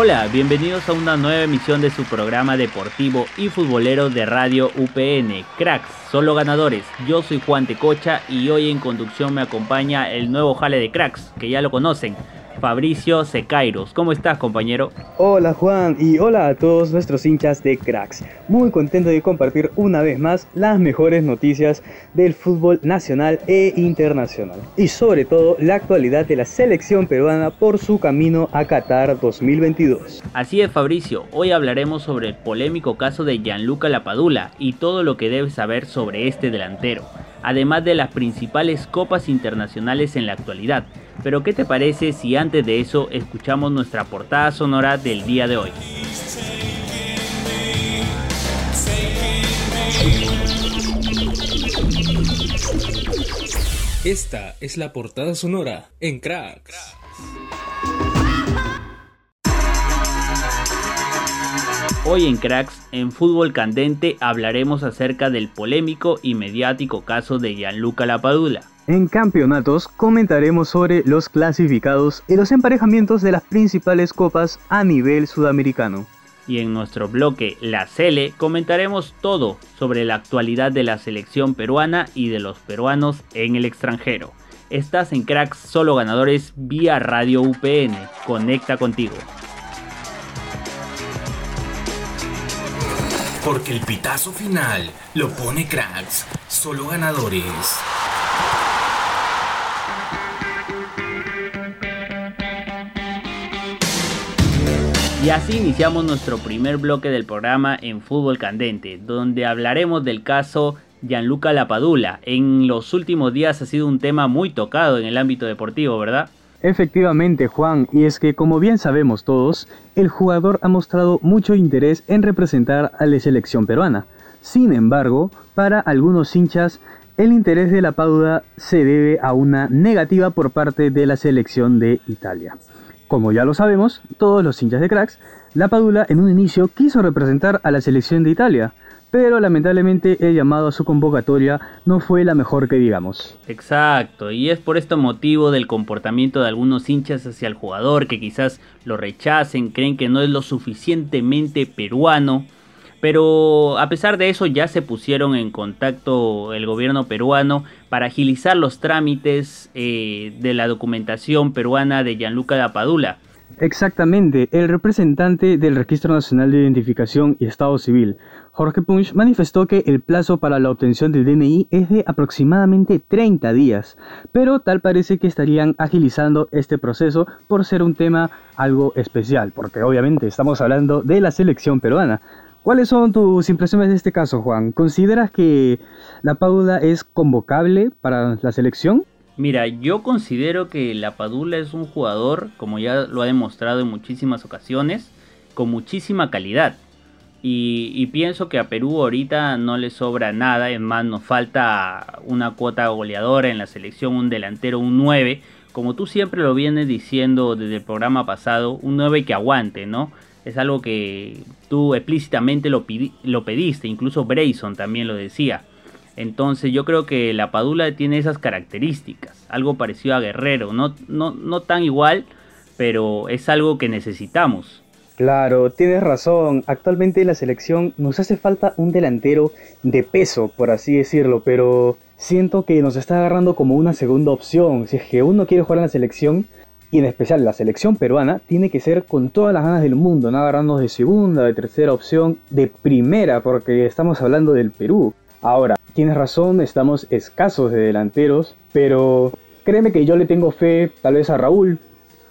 Hola, bienvenidos a una nueva emisión de su programa deportivo y futbolero de Radio UPN, Cracks, solo ganadores. Yo soy Juan Tecocha y hoy en conducción me acompaña el nuevo jale de Cracks, que ya lo conocen, Fabricio Secairos. ¿Cómo estás, compañero? Hola, Juan, y hola a todos nuestros hinchas de cracks. Muy contento de compartir una vez más las mejores noticias del fútbol nacional e internacional. Y sobre todo la actualidad de la selección peruana por su camino a Qatar 2022. Así es, Fabricio. Hoy hablaremos sobre el polémico caso de Gianluca Lapadula y todo lo que debes saber sobre este delantero además de las principales copas internacionales en la actualidad. Pero ¿qué te parece si antes de eso escuchamos nuestra portada sonora del día de hoy? Esta es la portada sonora en Cracks. Hoy en Cracks, en Fútbol Candente, hablaremos acerca del polémico y mediático caso de Gianluca Lapadula. En campeonatos comentaremos sobre los clasificados y los emparejamientos de las principales copas a nivel sudamericano. Y en nuestro bloque La Cele comentaremos todo sobre la actualidad de la selección peruana y de los peruanos en el extranjero. Estás en Cracks Solo Ganadores vía Radio UPN. Conecta contigo. Porque el pitazo final lo pone cracks, solo ganadores. Y así iniciamos nuestro primer bloque del programa en Fútbol Candente, donde hablaremos del caso Gianluca Lapadula. En los últimos días ha sido un tema muy tocado en el ámbito deportivo, ¿verdad? Efectivamente, Juan, y es que como bien sabemos todos, el jugador ha mostrado mucho interés en representar a la selección peruana. Sin embargo, para algunos hinchas, el interés de la Padula se debe a una negativa por parte de la selección de Italia. Como ya lo sabemos, todos los hinchas de cracks, la Padula en un inicio quiso representar a la selección de Italia, pero lamentablemente el llamado a su convocatoria no fue la mejor que digamos. Exacto, y es por este motivo del comportamiento de algunos hinchas hacia el jugador que quizás lo rechacen, creen que no es lo suficientemente peruano. Pero a pesar de eso ya se pusieron en contacto el gobierno peruano para agilizar los trámites eh, de la documentación peruana de Gianluca Dapadula. Exactamente, el representante del Registro Nacional de Identificación y Estado Civil, Jorge Punch manifestó que el plazo para la obtención del DNI es de aproximadamente 30 días, pero tal parece que estarían agilizando este proceso por ser un tema algo especial, porque obviamente estamos hablando de la selección peruana. ¿Cuáles son tus impresiones de este caso, Juan? ¿Consideras que la Padula es convocable para la selección? Mira, yo considero que la Padula es un jugador, como ya lo ha demostrado en muchísimas ocasiones, con muchísima calidad. Y, pienso que a Perú ahorita no le sobra nada, es más, nos falta una cuota goleadora en la selección, un delantero, un 9, como tú siempre lo vienes diciendo desde el programa pasado, un 9 que aguante, ¿no? Es algo que tú explícitamente lo, lo pediste, incluso Brayson también lo decía. Entonces yo creo que la Padula tiene esas características, algo parecido a Guerrero, no, no, no tan igual, pero es algo que necesitamos. Claro, tienes razón. Actualmente en la selección nos hace falta un delantero de peso, por así decirlo, pero siento que nos está agarrando como una segunda opción. Si es que uno quiere jugar en la selección, y en especial la selección peruana, tiene que ser con todas las ganas del mundo, no agarrarnos de segunda, de tercera opción, de primera, porque estamos hablando del Perú. Ahora, tienes razón, estamos escasos de delanteros, pero créeme que yo le tengo fe tal vez a Raúl,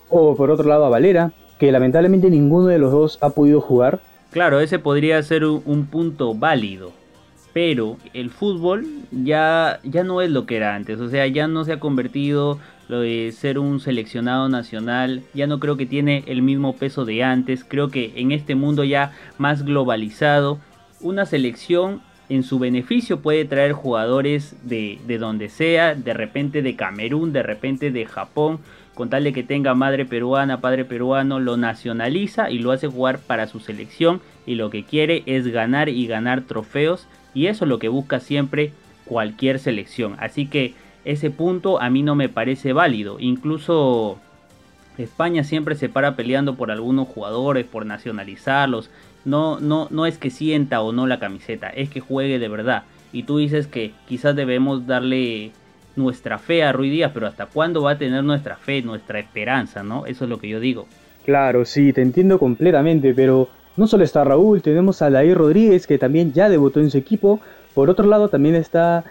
o por otro lado a Valera, que lamentablemente ninguno de los dos ha podido jugar. Claro, ese podría ser un, punto válido. Pero el fútbol ya, ya no es lo que era antes. O sea, ya no se ha convertido lo de ser un seleccionado nacional. Ya no creo que tiene el mismo peso de antes. Creo que en este mundo ya más globalizado, una selección en su beneficio puede traer jugadores de, de donde sea, de repente de Camerún, de repente de Japón, con tal de que tenga madre peruana, padre peruano, lo nacionaliza y lo hace jugar para su selección y lo que quiere es ganar y ganar trofeos y eso es lo que busca siempre cualquier selección. Así que ese punto a mí no me parece válido. Incluso España siempre se para peleando por algunos jugadores, por nacionalizarlos. No, no, no es que sienta o no la camiseta, es que juegue de verdad. Y tú dices que quizás debemos darle nuestra fe a Rui Díaz, pero ¿hasta cuándo va a tener nuestra fe, nuestra esperanza, no? Eso es lo que yo digo. Claro, sí, te entiendo completamente, pero no solo está Raúl, tenemos a Lair Rodríguez que también ya debutó en su equipo. Por otro lado también está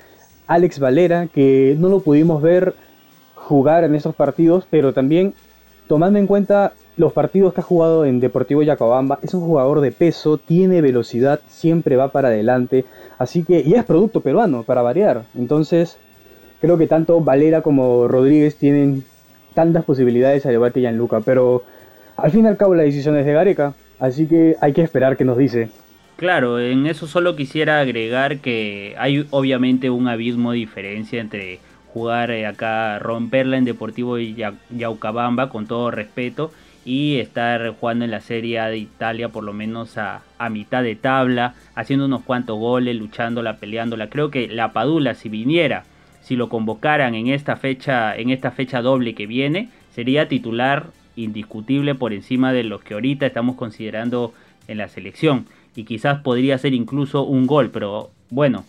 Alex Valera que no lo pudimos ver jugar en estos partidos, pero también tomando en cuenta los partidos que ha jugado en Deportivo Yacobamba, es un jugador de peso, tiene velocidad, siempre va para adelante, así que y es producto peruano para variar. Entonces, creo que tanto Valera como Rodríguez tienen tantas posibilidades al igual que Gianluca, pero al fin y al cabo la decisión es de Gareca. Así que hay que esperar qué nos dice. Claro, en eso solo quisiera agregar que hay obviamente un abismo de diferencia entre jugar eh, acá, romperla en Deportivo Yaucabamba, con todo respeto, y estar jugando en la Serie A de Italia por lo menos a, a, mitad de tabla, haciendo unos cuantos goles, luchándola, peleándola. Creo que la Padula, si viniera, si lo convocaran en esta fecha, en esta fecha doble que viene, sería titular indiscutible por encima de los que ahorita estamos considerando en la selección. Y quizás podría ser incluso un gol, pero bueno,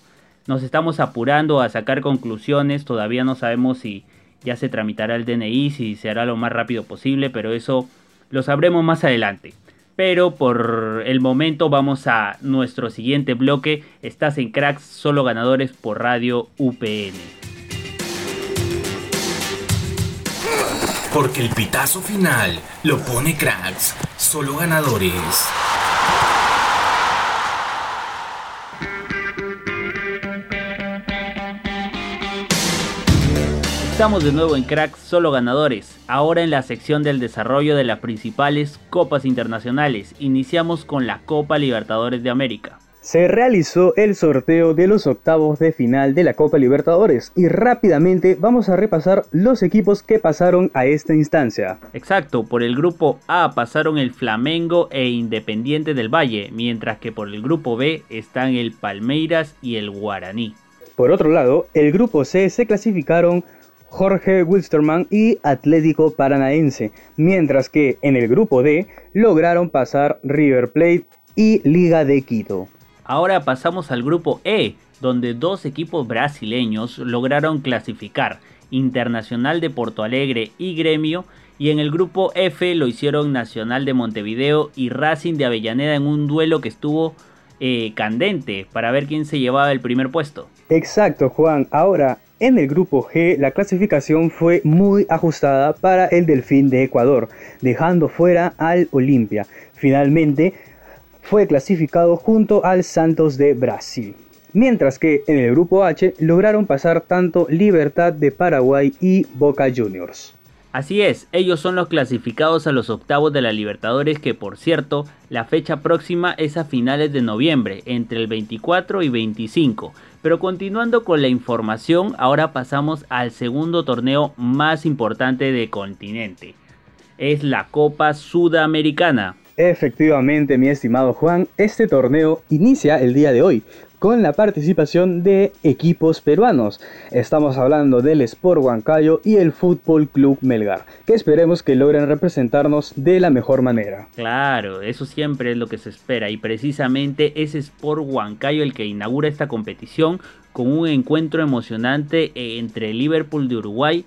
nos estamos apurando a sacar conclusiones, todavía no sabemos si ya se tramitará el DNI, si se hará lo más rápido posible, pero eso lo sabremos más adelante. Pero por el momento vamos a nuestro siguiente bloque. Estás en Cracks, solo ganadores por Radio UPN. Porque el pitazo final lo pone cracks, solo ganadores. Estamos de nuevo en Cracks Solo Ganadores, ahora en la sección del desarrollo de las principales copas internacionales. Iniciamos con la Copa Libertadores de América se realizó el sorteo de los octavos de final de la Copa Libertadores y rápidamente vamos a repasar los equipos que pasaron a esta instancia. Exacto, por el grupo A pasaron el Flamengo e Independiente del Valle, mientras que por el grupo B están el Palmeiras y el Guaraní. Por otro lado, el grupo C se clasificaron Jorge Wilstermann y Atlético Paranaense, mientras que en el grupo D lograron pasar River Plate y Liga de Quito. Ahora pasamos al grupo E, donde dos equipos brasileños lograron clasificar, Internacional de Porto Alegre y Gremio, y en el grupo F lo hicieron Nacional de Montevideo y Racing de Avellaneda en un duelo que estuvo eh, candente para ver quién se llevaba el primer puesto. Exacto, Juan. Ahora, en el grupo G, la clasificación fue muy ajustada para el Delfín de Ecuador, dejando fuera al Olimpia. Finalmente, fue clasificado junto al Santos de Brasil. Mientras que en el grupo H lograron pasar tanto Libertad de Paraguay y Boca Juniors. Así es, ellos son los clasificados a los octavos de la Libertadores que por cierto, la fecha próxima es a finales de noviembre, entre el 24 y 25. Pero continuando con la información, ahora pasamos al segundo torneo más importante del continente. Es la Copa Sudamericana. Efectivamente, mi estimado Juan, este torneo inicia el día de hoy con la participación de equipos peruanos. Estamos hablando del Sport Huancayo y el Fútbol Club Melgar, que esperemos que logren representarnos de la mejor manera. Claro, eso siempre es lo que se espera y precisamente es Sport Huancayo el que inaugura esta competición con un encuentro emocionante entre Liverpool de Uruguay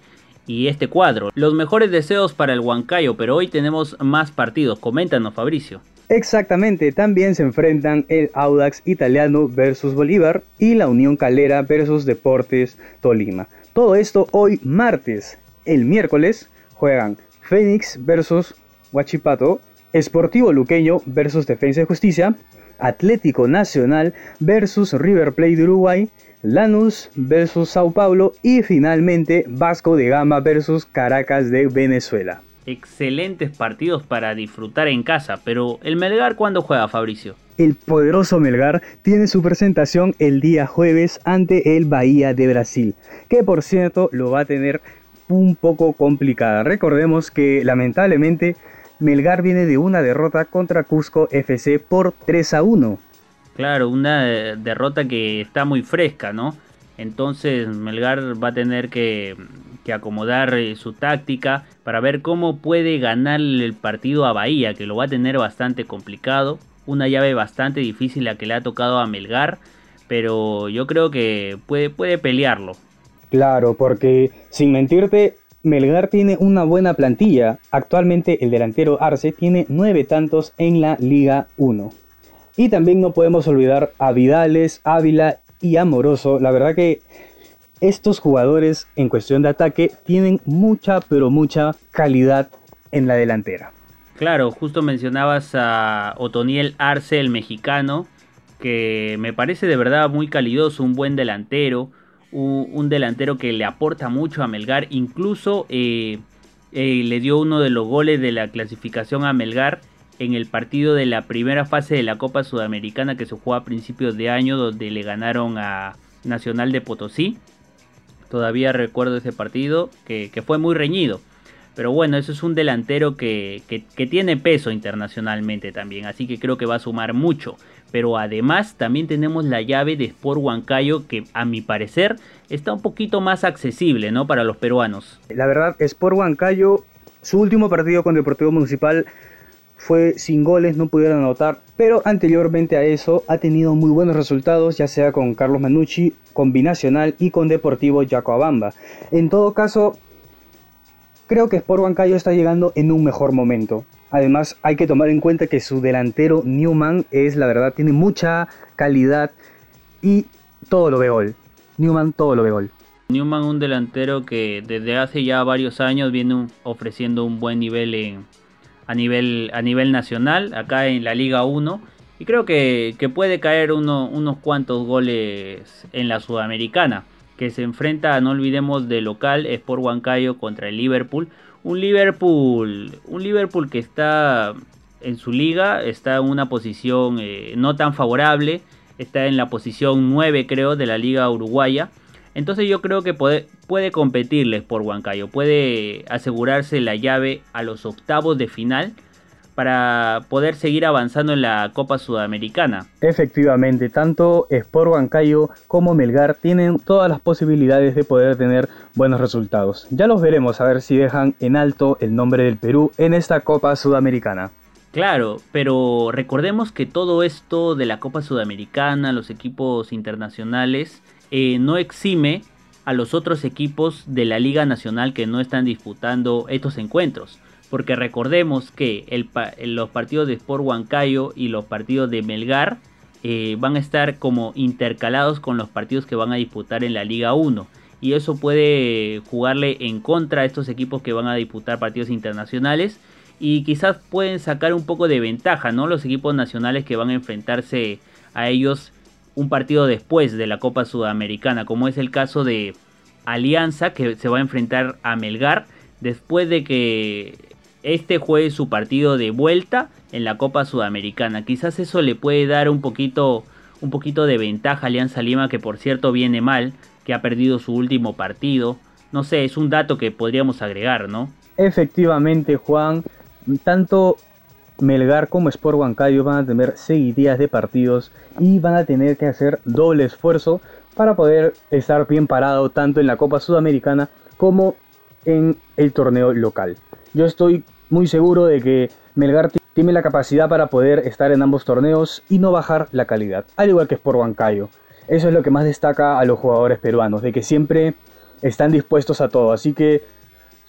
y este cuadro. Los mejores deseos para el Huancayo, pero hoy tenemos más partidos. Coméntanos, Fabricio. Exactamente, también se enfrentan el Audax italiano versus Bolívar y la Unión Calera versus Deportes Tolima. Todo esto hoy martes. El miércoles juegan Fénix versus Huachipato, Esportivo Luqueño versus Defensa y Justicia, Atlético Nacional versus River Plate de Uruguay, Lanús versus Sao Paulo y finalmente Vasco de Gama versus Caracas de Venezuela. excelentes partidos para disfrutar en casa. Pero el Melgar, ¿cuándo juega, Fabricio? El poderoso Melgar tiene su presentación el día jueves ante el Bahía de Brasil, que por cierto lo va a tener un poco complicada. Recordemos que lamentablemente Melgar viene de una derrota contra Cusco FC por 3 a 1. Claro, una eh, derrota que está muy fresca, ¿no? Entonces Melgar va a tener que, acomodar eh, su táctica para ver cómo puede ganar el partido a Bahía, que lo va a tener bastante complicado. Una llave bastante difícil la que le ha tocado a Melgar, pero yo creo que puede, puede pelearlo. Claro, porque sin mentirte, Melgar tiene una buena plantilla. Actualmente el delantero Arce tiene nueve tantos en la Liga 1. Y también no podemos olvidar a Vidales, Ávila y Amoroso. La verdad que estos jugadores en cuestión de ataque tienen mucha, pero mucha calidad en la delantera. Claro, justo mencionabas a Otoniel Arce, el mexicano, que me parece de verdad muy calidoso, un buen delantero, un, delantero que le aporta mucho a Melgar, incluso eh, eh, le dio uno de los goles de la clasificación a Melgar en el partido de la primera fase de la Copa Sudamericana que se jugó a principios de año donde le ganaron a Nacional de Potosí. Todavía recuerdo ese partido que, fue muy reñido. Pero bueno, eso es un delantero que, que, tiene peso internacionalmente también. Así que creo que va a sumar mucho. Pero además también tenemos la llave de Sport Huancayo que a mi parecer está un poquito más accesible ¿no? para los peruanos. La verdad, Sport Huancayo, su último partido con Deportivo Municipal fue sin goles, no pudieron anotar, pero anteriormente a eso ha tenido muy buenos resultados, ya sea con Carlos Manucci, con Binacional y con Deportivo Yacoabamba. En todo caso, creo que Sport Huancayo está llegando en un mejor momento. Además, hay que tomar en cuenta que su delantero Newman es, la verdad, tiene mucha calidad y todo lo ve gol. Newman todo lo ve gol. Newman, un delantero que desde hace ya varios años viene ofreciendo un buen nivel en, a nivel, a nivel nacional, acá en la Liga 1. Y creo que, puede caer unos cuantos goles en la Sudamericana, que se enfrenta, no olvidemos, de local Sport Huancayo contra el Liverpool. Un Liverpool, un Liverpool que está en su liga, está en una posición eh, no tan favorable, está en la posición 9 creo de la liga uruguaya. Entonces yo creo que puede, puede competirles por Huancayo, puede asegurarse la llave a los octavos de final para poder seguir avanzando en la Copa Sudamericana. Efectivamente, tanto Sport Huancayo como Melgar tienen todas las posibilidades de poder tener buenos resultados. Ya los veremos a ver si dejan en alto el nombre del Perú en esta Copa Sudamericana. Claro, pero recordemos que todo esto de la Copa Sudamericana, los equipos internacionales, eh, no exime a los otros equipos de la Liga Nacional que no están disputando estos encuentros. Porque recordemos que los partidos de Sport Huancayo y los partidos de Melgar eh, van a estar como intercalados con los partidos que van a disputar en la Liga 1. Y eso puede jugarle en contra a estos equipos que van a disputar partidos internacionales. Y quizás pueden sacar un poco de ventaja, ¿no? Los equipos nacionales que van a enfrentarse a ellos un partido después de la Copa Sudamericana, como es el caso de Alianza, que se va a enfrentar a Melgar después de que este juegue su partido de vuelta en la Copa Sudamericana. Quizás eso le puede dar un poquito, un poquito de ventaja a Alianza Lima, que por cierto viene mal, que ha perdido su último partido. No sé, es un dato que podríamos agregar, ¿no? Efectivamente, Juan. Tanto Melgar como Sport Huancayo van a tener 6 días de partidos y van a tener que hacer doble esfuerzo para poder estar bien parado tanto en la Copa Sudamericana como en el torneo local. Yo estoy muy seguro de que Melgar tiene la capacidad para poder estar en ambos torneos y no bajar la calidad, al igual que Sport Huancayo. Eso es lo que más destaca a los jugadores peruanos, de que siempre están dispuestos a todo. Así que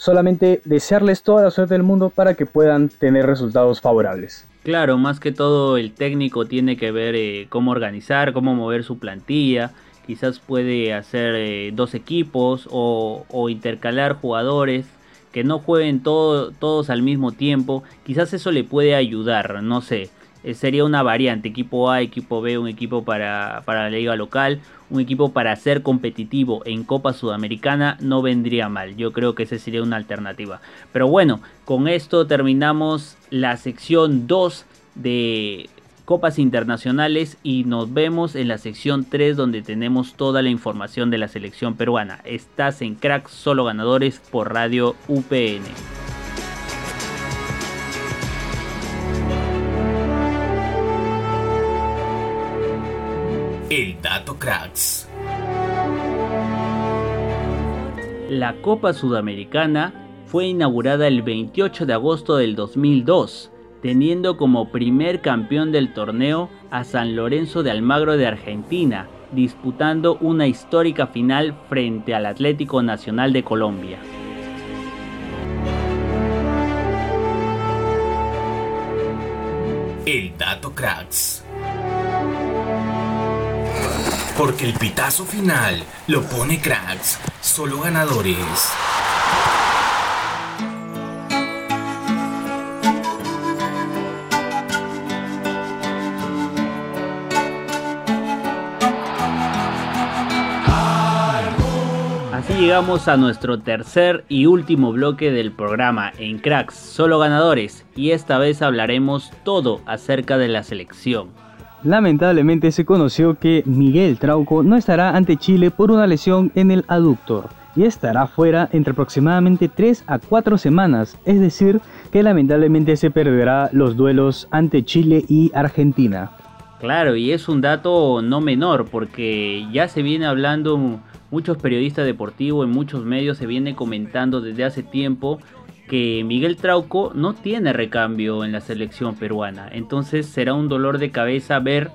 solamente desearles toda la suerte del mundo para que puedan tener resultados favorables. Claro, más que todo el técnico tiene que ver eh, cómo organizar, cómo mover su plantilla. Quizás puede hacer eh, dos equipos o, intercalar jugadores que no jueguen todos al mismo tiempo. Quizás eso le puede ayudar, no sé. Eh, sería una variante, equipo A, equipo B, un equipo para, para la liga local, un equipo para ser competitivo en Copa Sudamericana no vendría mal. Yo creo que esa sería una alternativa. Pero bueno, con esto terminamos la sección 2 de Copas Internacionales y nos vemos en la sección 3 donde tenemos toda la información de la selección peruana. Estás en Cracks Solo Ganadores por Radio UPN. El dato cracks. La Copa Sudamericana fue inaugurada el 28 de agosto del 2002, teniendo como primer campeón del torneo a San Lorenzo de Almagro de Argentina, disputando una histórica final frente al Atlético Nacional de Colombia. El dato cracks. Porque el pitazo final lo pone cracks, solo ganadores. Así llegamos a nuestro tercer y último bloque del programa en Cracks, solo ganadores, y esta vez hablaremos todo acerca de la selección. Lamentablemente se conoció que Miguel Trauco no estará ante Chile por una lesión en el aductor y estará fuera entre aproximadamente 3 a 4 semanas, es decir, que lamentablemente se perderá los duelos ante Chile y Argentina. Claro, y es un dato no menor porque ya se viene hablando, muchos periodistas deportivos en muchos medios se viene comentando desde hace tiempo que Miguel Trauco no tiene recambio en la selección peruana. Entonces será un dolor de cabeza ver,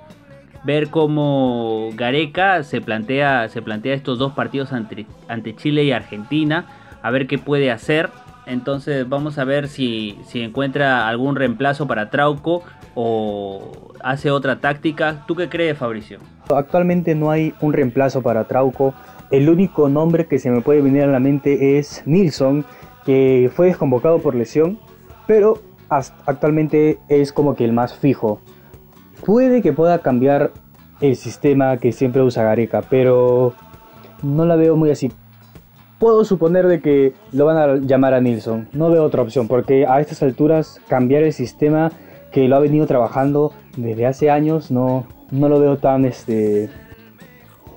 ver cómo Gareca se plantea, se plantea estos dos partidos ante, ante Chile y Argentina, a ver qué puede hacer. Entonces vamos a ver si, si encuentra algún reemplazo para Trauco o hace otra táctica. ¿Tú qué crees, Fabricio? Actualmente no hay un reemplazo para Trauco. El único nombre que se me puede venir a la mente es Nilsson, que fue desconvocado por lesión, pero actualmente es como que el más fijo. Puede que pueda cambiar el sistema que siempre usa Gareca, pero no la veo muy así. Puedo suponer de que lo van a llamar a Nilsson. No veo otra opción, porque a estas alturas cambiar el sistema que lo ha venido trabajando desde hace años no, no lo veo tan este,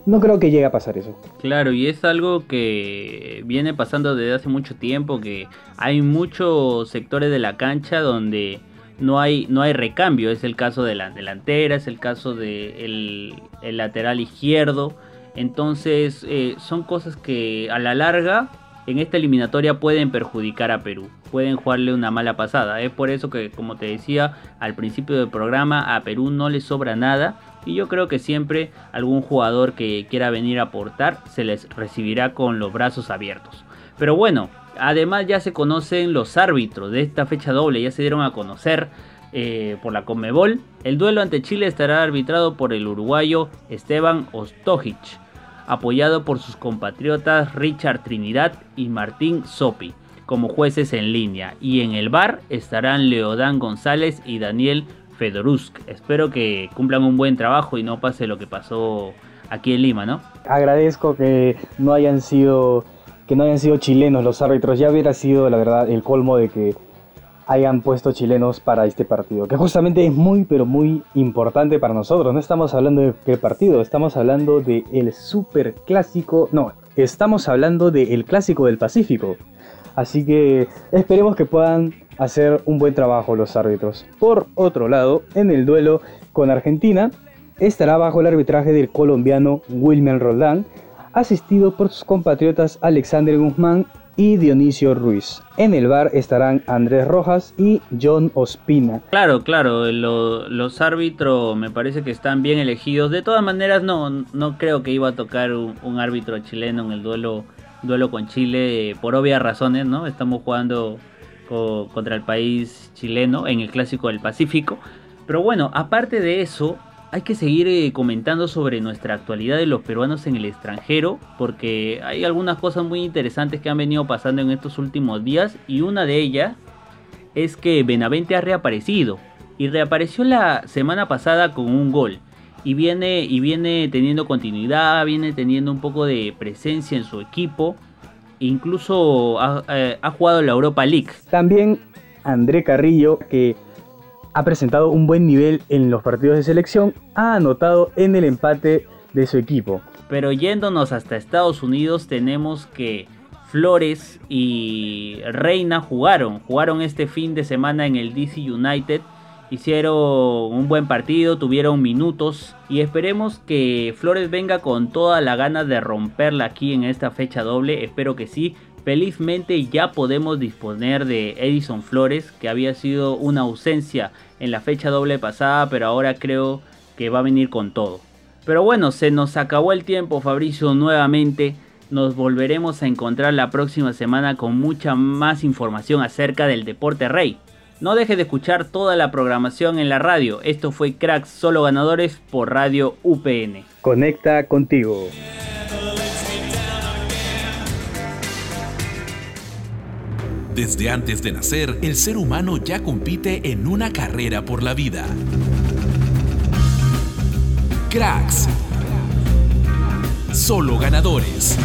no creo que llegue a pasar eso. Claro, y es algo que viene pasando desde hace mucho tiempo, que hay muchos sectores de la cancha donde no hay, no hay recambio. Es el caso de la delantera, es el caso del de el lateral izquierdo. Entonces eh, son cosas que a la larga en esta eliminatoria pueden perjudicar a Perú, pueden jugarle una mala pasada. Es por eso que, como te decía al principio del programa, a Perú no le sobra nada y yo creo que siempre algún jugador que quiera venir a aportar se les recibirá con los brazos abiertos. Pero bueno, además ya se conocen los árbitros de esta fecha doble, ya se dieron a conocer eh, por la Conmebol. El duelo ante Chile estará arbitrado por el uruguayo Esteban Ostojic, apoyado por sus compatriotas Richard Trinidad y Martín Sopi como jueces en línea. Y en el bar estarán Leodán González y Daniel Fedorusk. Espero que cumplan un buen trabajo y no pase lo que pasó aquí en Lima, ¿no? Agradezco que no hayan sido que no hayan sido chilenos los árbitros. Ya hubiera sido la verdad el colmo de que hayan puesto chilenos para este partido, que justamente es muy pero muy importante para nosotros. No estamos hablando de qué partido, estamos hablando el super clásico, no, estamos hablando del clásico del Pacífico. Así que esperemos que puedan hacer un buen trabajo los árbitros. Por otro lado, en el duelo con Argentina, estará bajo el arbitraje del colombiano Wilmer Roldán, asistido por sus compatriotas Alexander Guzmán y Dionisio Ruiz. En el bar estarán Andrés Rojas y John Ospina. Claro, claro, los árbitros me parece que están bien elegidos. De todas maneras, no, no creo que iba a tocar un, árbitro chileno en el duelo, duelo con Chile por obvias razones, ¿no? Estamos jugando contra el país chileno en el Clásico del Pacífico. Pero bueno, aparte de eso, hay que seguir eh, comentando sobre nuestra actualidad de los peruanos en el extranjero, porque hay algunas cosas muy interesantes que han venido pasando en estos últimos días y una de ellas es que Benavente ha reaparecido. y reapareció la semana pasada con un gol. Y viene, y viene teniendo continuidad, viene teniendo un poco de presencia en su equipo. Incluso ha, eh, ha jugado la Europa League. También André Carrillo, que ha presentado un buen nivel en los partidos de selección, ha anotado en el empate de su equipo. Pero yéndonos hasta Estados Unidos tenemos que Flores y Reina jugaron, jugaron este fin de semana en el DC United, hicieron un buen partido, tuvieron minutos y esperemos que Flores venga con toda la gana de romperla aquí en esta fecha doble, espero que sí. Felizmente ya podemos disponer de Edison Flores, que había sido una ausencia en la fecha doble pasada, pero ahora creo que va a venir con todo. Pero bueno, se nos acabó el tiempo, Fabricio, nuevamente. Nos volveremos a encontrar la próxima semana con mucha más información acerca del deporte rey. No deje de escuchar toda la programación en la radio. Esto fue Cracks Solo Ganadores por Radio UPN. Conecta contigo. Desde antes de nacer, el ser humano ya compite en una carrera por la vida. Cracks. Solo ganadores.